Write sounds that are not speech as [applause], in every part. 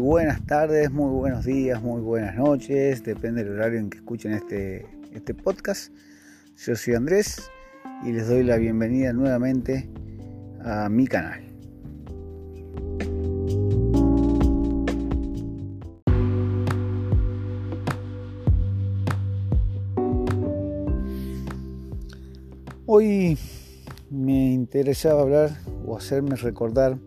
Buenas tardes, muy buenos días, muy buenas noches, depende del horario en que escuchen este, este podcast. Yo soy Andrés y les doy la bienvenida nuevamente a mi canal. Hoy me interesaba hablar o hacerme recordar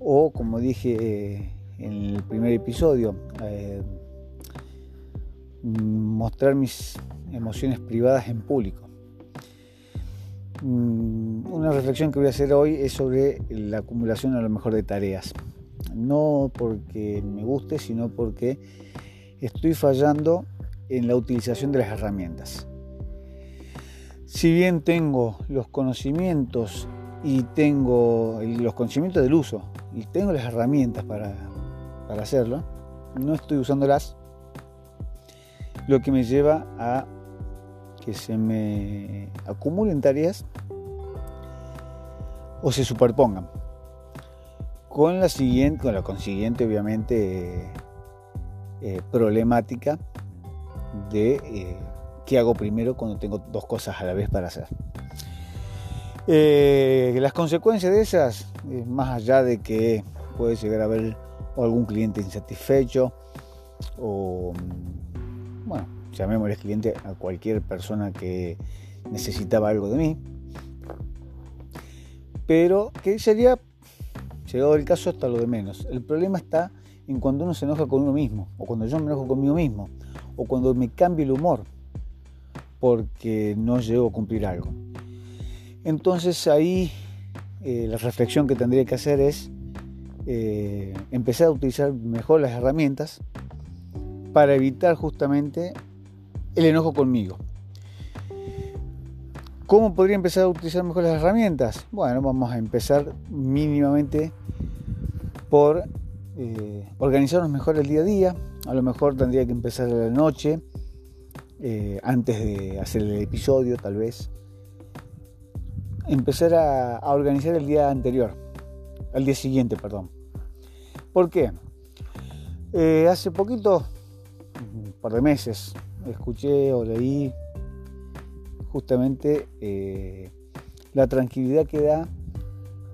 o como dije en el primer episodio, eh, mostrar mis emociones privadas en público. Mm, una reflexión que voy a hacer hoy es sobre la acumulación a lo mejor de tareas. No porque me guste, sino porque estoy fallando en la utilización de las herramientas. Si bien tengo los conocimientos y tengo los conocimientos del uso y tengo las herramientas para, para hacerlo, no estoy usándolas, lo que me lleva a que se me acumulen tareas o se superpongan. Con la siguiente, con la consiguiente, obviamente, eh, problemática de eh, qué hago primero cuando tengo dos cosas a la vez para hacer. Eh, las consecuencias de esas, más allá de que puede llegar a haber algún cliente insatisfecho o, mm, bueno, llamémosle cliente a cualquier persona que necesitaba algo de mí, pero que sería, llegado el caso, hasta lo de menos. El problema está en cuando uno se enoja con uno mismo, o cuando yo me enojo conmigo mismo, o cuando me cambia el humor porque no llego a cumplir algo. Entonces ahí eh, la reflexión que tendría que hacer es eh, empezar a utilizar mejor las herramientas para evitar justamente el enojo conmigo. ¿Cómo podría empezar a utilizar mejor las herramientas? Bueno, vamos a empezar mínimamente por eh, organizarnos mejor el día a día. A lo mejor tendría que empezar a la noche, antes de hacer el episodio, tal vez empezar a, organizar el día anterior, al día siguiente, perdón. ¿Por qué? Eh, hace poquito, un par de meses, escuché o leí justamente eh, la tranquilidad que da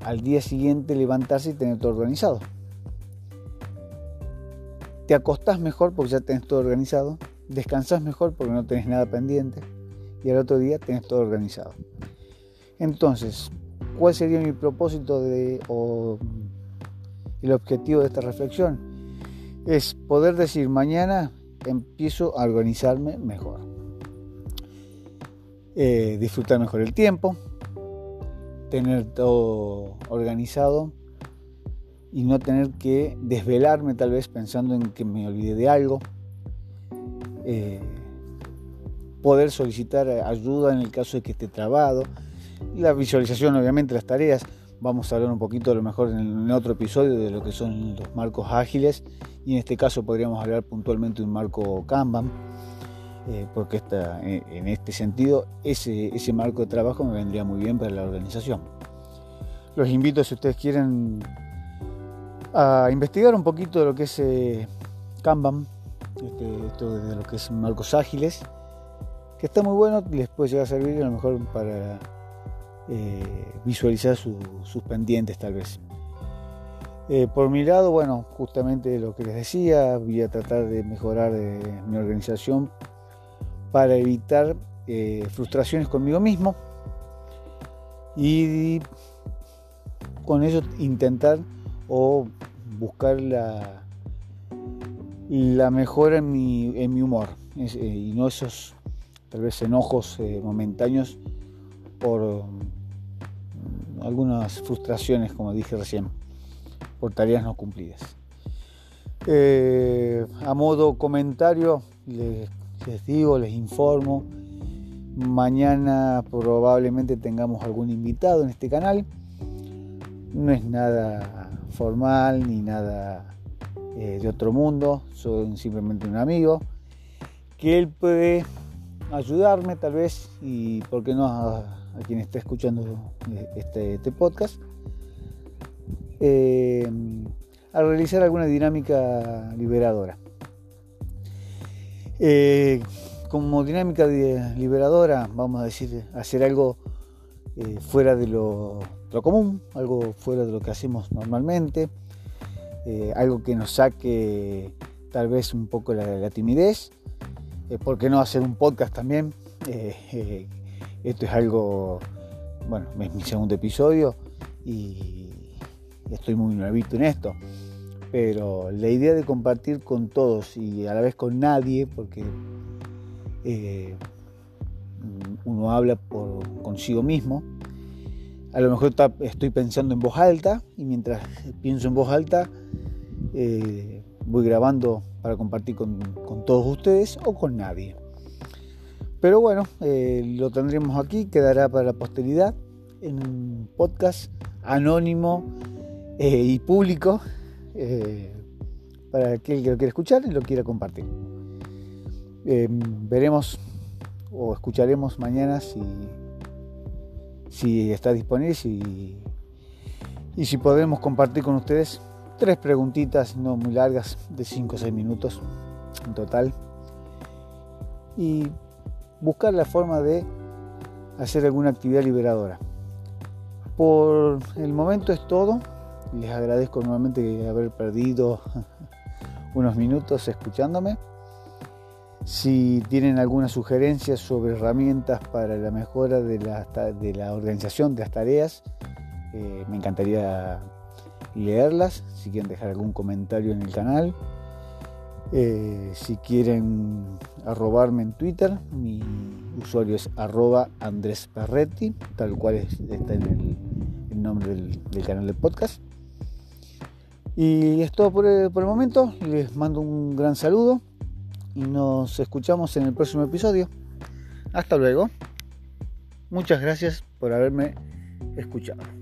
al día siguiente levantarse y tener todo organizado. Te acostás mejor porque ya tenés todo organizado, descansás mejor porque no tenés nada pendiente y al otro día tenés todo organizado. Entonces, ¿cuál sería mi propósito de, el objetivo de esta reflexión? Es poder decir, mañana empiezo a organizarme mejor. Eh, disfrutar mejor el tiempo, tener todo organizado y no tener que desvelarme tal vez pensando en que me olvidé de algo. Eh, poder solicitar ayuda en el caso de que esté trabado la visualización, obviamente, las tareas. Vamos a hablar un poquito a lo mejor en otro episodio de lo que son los marcos ágiles y en este caso podríamos hablar puntualmente de un marco Kanban, eh, porque eh, en este sentido ese, ese marco de trabajo me vendría muy bien para la organización. Los invito, si ustedes quieren, a investigar un poquito de lo que es eh, Kanban, este, esto de lo que es marcos ágiles, que está muy bueno, les puede llegar a servir a lo mejor para eh, visualizar sus pendientes tal vez. Eh, por mi lado, bueno, justamente lo que les decía, voy a tratar de mejorar eh, mi organización para evitar frustraciones conmigo mismo y con eso intentar o buscar la, la mejora en mi, en mi humor y no esos tal vez enojos momentáneos por mm, algunas frustraciones, como dije recién, por tareas no cumplidas. Eh, a modo comentario, les, digo, les informo, mañana probablemente tengamos algún invitado en este canal. No es nada formal ni nada eh, de otro mundo, soy simplemente un amigo que él puede ayudarme tal vez y por qué no a quien está escuchando este, este podcast, eh, a realizar alguna dinámica liberadora. Eh, como dinámica liberadora, vamos a decir, hacer algo eh, fuera de lo, común, algo fuera de lo que hacemos normalmente, eh, algo que nos saque tal vez un poco la, timidez, ¿por qué no hacer un podcast también? esto es algo, bueno, es mi segundo episodio y estoy muy nuevito en esto pero la idea de compartir con todos y a la vez con nadie, porque eh, uno habla por consigo mismo, a lo mejor estoy pensando en voz alta y mientras pienso en voz alta eh, voy grabando para compartir con, todos ustedes o con nadie. Pero bueno, eh, lo tendremos aquí, quedará para la posteridad en un podcast anónimo y público eh, para aquel que lo quiera escuchar y lo quiera compartir. Eh, veremos o escucharemos mañana si, si está disponible y si podemos compartir con ustedes tres preguntitas no muy largas de 5 o 6 minutos en total y buscar la forma de hacer alguna actividad liberadora. Por el momento es todo. Les agradezco nuevamente haber perdido [laughs] unos minutos escuchándome. Si tienen alguna sugerencia sobre herramientas para la mejora de la, organización de las tareas, eh, me encantaría leerlas. Si quieren dejar algún comentario en el canal. Eh, si quieren arrobarme en Twitter, mi usuario es arroba Andrés tal cual está en el, nombre del canal de podcast. Y es todo por el, momento. Les mando un gran saludo y nos escuchamos en el próximo episodio. Hasta luego. Muchas gracias por haberme escuchado.